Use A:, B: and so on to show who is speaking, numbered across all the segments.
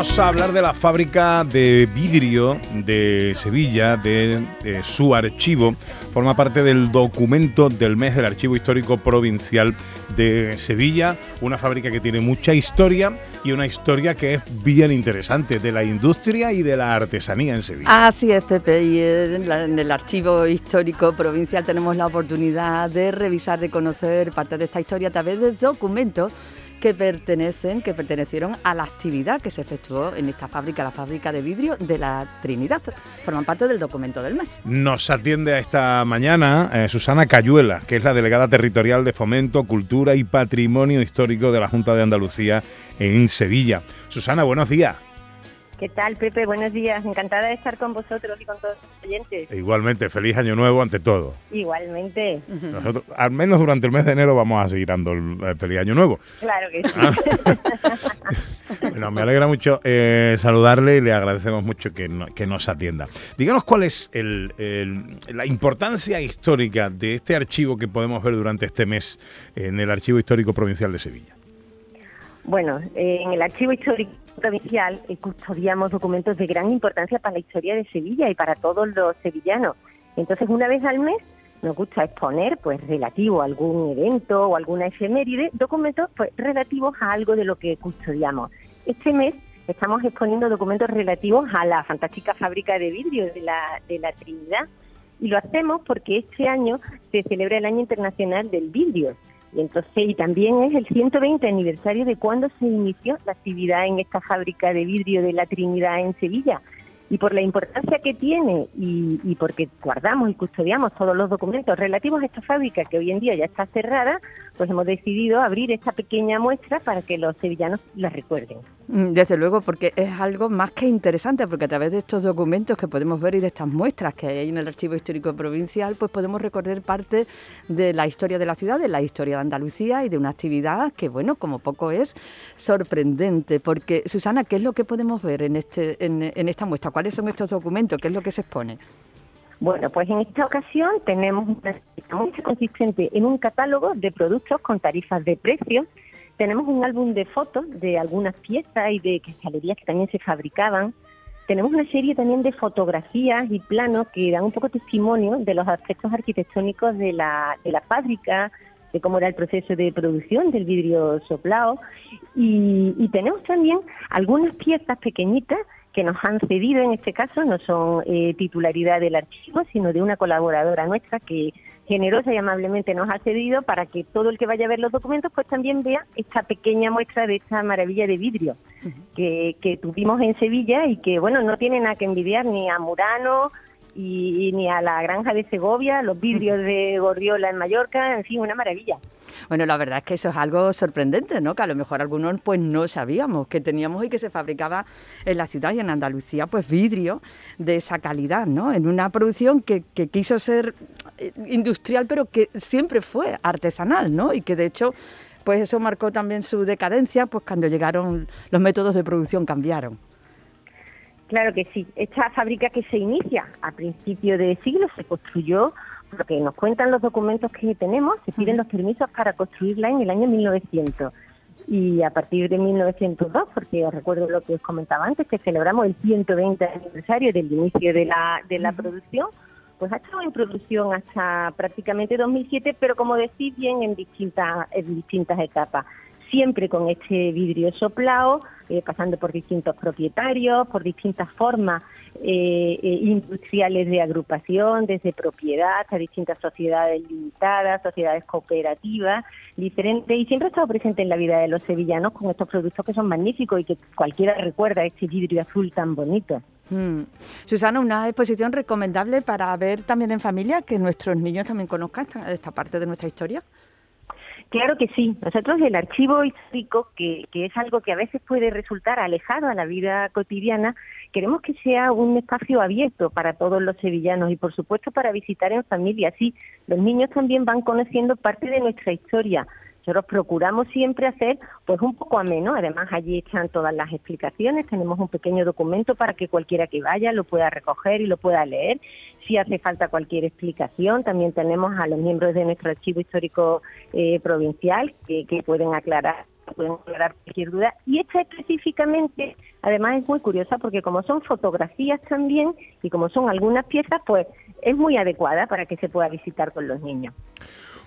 A: Vamos a hablar de la fábrica de vidrio de Sevilla, de, su archivo. Forma parte del documento del mes del Archivo Histórico Provincial de Sevilla, una fábrica que tiene mucha historia y una historia que es bien interesante de la industria y de la artesanía en Sevilla.
B: Así es, Pepe, y en el Archivo Histórico Provincial tenemos la oportunidad de revisar, de conocer parte de esta historia a través de documentos que pertenecen, que pertenecieron a la actividad que se efectuó en esta fábrica, la fábrica de vidrio de la Trinidad. Forman parte del documento del mes.
A: Nos atiende a esta mañana eh, Susana Cayuela, que es la delegada territorial de Fomento, Cultura y Patrimonio Histórico de la Junta de Andalucía en Sevilla. Susana, buenos días.
C: ¿Qué tal, Pepe? Buenos días. Encantada de estar con vosotros y con todos los oyentes.
A: E igualmente, feliz año nuevo ante todo.
C: Igualmente.
A: Nosotros, al menos durante el mes de enero, vamos a seguir dando el, el feliz año nuevo.
C: Claro que sí.
A: Ah. Bueno, me alegra mucho eh, saludarle y le agradecemos mucho que, no- que nos atienda. Díganos cuál es el- el- la importancia histórica de este archivo que podemos ver durante este mes en el Archivo Histórico Provincial de Sevilla.
C: Bueno, eh, en el Archivo Histórico Provincial eh, custodiamos documentos de gran importancia para la historia de Sevilla y para todos los sevillanos. Entonces, una vez al mes nos gusta exponer, pues, relativo a algún evento o alguna efeméride, documentos pues, relativos a algo de lo que custodiamos. Este mes estamos exponiendo documentos relativos a la fantástica fábrica de vidrio de la, de la Trinidad y lo hacemos porque este año se celebra el Año Internacional del Vidrio. Y entonces, y también es el 120 aniversario de cuando se inició la actividad en esta fábrica de vidrio de la Trinidad en Sevilla. Y por la importancia que tiene y, y porque guardamos y custodiamos todos los documentos relativos a esta fábrica que hoy en día ya está cerrada, pues hemos decidido abrir esta pequeña muestra para que los sevillanos la recuerden.
B: Mm, Desde luego, porque es algo más que interesante, porque a través de estos documentos que podemos ver y de estas muestras que hay en el Archivo Histórico Provincial, pues podemos recorrer parte de la historia de la ciudad, de la historia de Andalucía y de una actividad que, bueno, como poco es sorprendente. Porque, Susana, ¿qué es lo que podemos ver en, este, en esta muestra? ¿Cuáles son estos documentos? ¿Qué es lo que se expone?
C: Bueno, pues en esta ocasión tenemos una muestra consistente en un catálogo de productos con tarifas de precios. Tenemos un álbum de fotos de algunas piezas y de cristalerías que también se fabricaban. Tenemos una serie también de fotografías y planos que dan un poco testimonio de los aspectos arquitectónicos de la, de la fábrica, de cómo era el proceso de producción del vidrio soplado. Y, y tenemos también algunas piezas pequeñitas que nos han cedido, en este caso no son eh, titularidad del archivo, sino de una colaboradora nuestra que generosa y amablemente nos ha cedido para que todo el que vaya a ver los documentos pues también vea esta pequeña muestra de esta maravilla de vidrio que, que tuvimos en Sevilla y que bueno no tiene nada que envidiar ni a Murano y, ni a la granja de Segovia, los vidrios de Gorriola en Mallorca, en fin, una maravilla.
B: Bueno, la verdad es que eso es algo sorprendente, ¿no? Que a lo mejor algunos pues no sabíamos que teníamos y que se fabricaba en la ciudad y en Andalucía pues vidrio de esa calidad, ¿no? En una producción que, quiso ser eh, industrial pero que siempre fue artesanal, ¿no? Y que de hecho pues eso marcó también su decadencia pues cuando llegaron los métodos de producción cambiaron.
C: Claro que sí. Esta fábrica que se inicia a principio de siglo se construyó, lo que nos cuentan los documentos que tenemos, se piden los permisos para construirla en el año 1900. Y a partir de 1902, porque os recuerdo lo que os comentaba antes, que celebramos el 120 aniversario del inicio de la, de la producción, pues ha estado en producción hasta prácticamente 2007, pero como decís bien, en distintas, en distintas etapas. Siempre con este vidrio soplado, eh, pasando por distintos propietarios, por distintas formas eh, eh, industriales de agrupación, desde propiedad hasta distintas sociedades limitadas, sociedades cooperativas, diferentes, y siempre ha estado presente en la vida de los sevillanos con estos productos que son magníficos y que cualquiera recuerda este vidrio azul tan bonito.
B: Mm. Susana, una exposición recomendable para ver también en familia, que nuestros niños también conozcan esta, esta parte de nuestra historia.
C: Claro que sí. Nosotros el archivo histórico, que, es algo que a veces puede resultar alejado a la vida cotidiana, queremos que sea un espacio abierto para todos los sevillanos y, por supuesto, para visitar en familia. Así, los niños también van conociendo parte de nuestra historia, Nosotros procuramos siempre hacer pues un poco ameno, además allí están todas las explicaciones, tenemos un pequeño documento para que cualquiera que vaya lo pueda recoger y lo pueda leer. Si hace falta cualquier explicación, también tenemos a los miembros de nuestro archivo histórico eh, provincial que, pueden aclarar pueden aclarar cualquier duda. Y esta específicamente, además es muy curiosa porque como son fotografías también y como son algunas piezas, pues es muy adecuada para que se pueda visitar con los niños.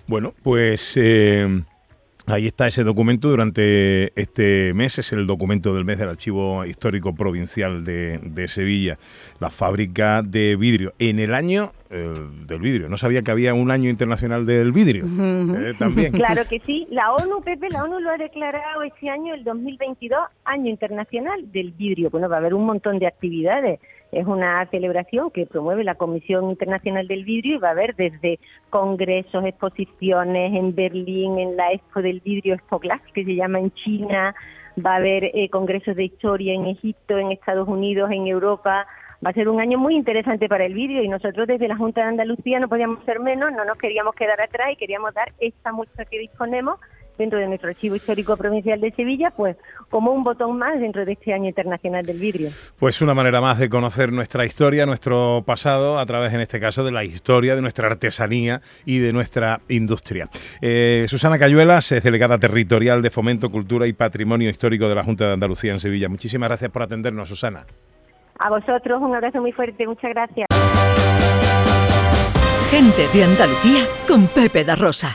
A: Bueno, pues eh, Ahí está ese documento durante este mes, es el documento del mes del Archivo Histórico Provincial de, Sevilla, la fábrica de vidrio. En el año eh, del vidrio, no sabía que había un año internacional del vidrio eh, también.
C: Claro que sí, la ONU, Pepe, la ONU lo ha declarado este año, el 2022, año internacional del vidrio. Bueno, va a haber un montón de actividades es una celebración que promueve la Comisión Internacional del Vidrio y va a haber desde congresos, exposiciones en Berlín, en la Expo del Vidrio Expo Glass, que se llama en China, va a haber eh, congresos de historia en Egipto, en Estados Unidos, en Europa. Va a ser un año muy interesante para el vidrio y nosotros desde la Junta de Andalucía no podíamos ser menos, no nos queríamos quedar atrás y queríamos dar esta muestra que disponemos dentro de nuestro Archivo Histórico Provincial de Sevilla, pues como un botón más dentro de este Año Internacional del Vidrio.
A: Pues una manera más de conocer nuestra historia, nuestro pasado, a través, en este caso, de la historia, de nuestra artesanía y de nuestra industria. Eh, Susana Cayuelas es delegada territorial de Fomento, Cultura y Patrimonio Histórico de la Junta de Andalucía en Sevilla. Muchísimas gracias por atendernos, Susana.
C: A vosotros un abrazo muy fuerte, muchas gracias.
D: Gente de Andalucía con Pepe da Rosa.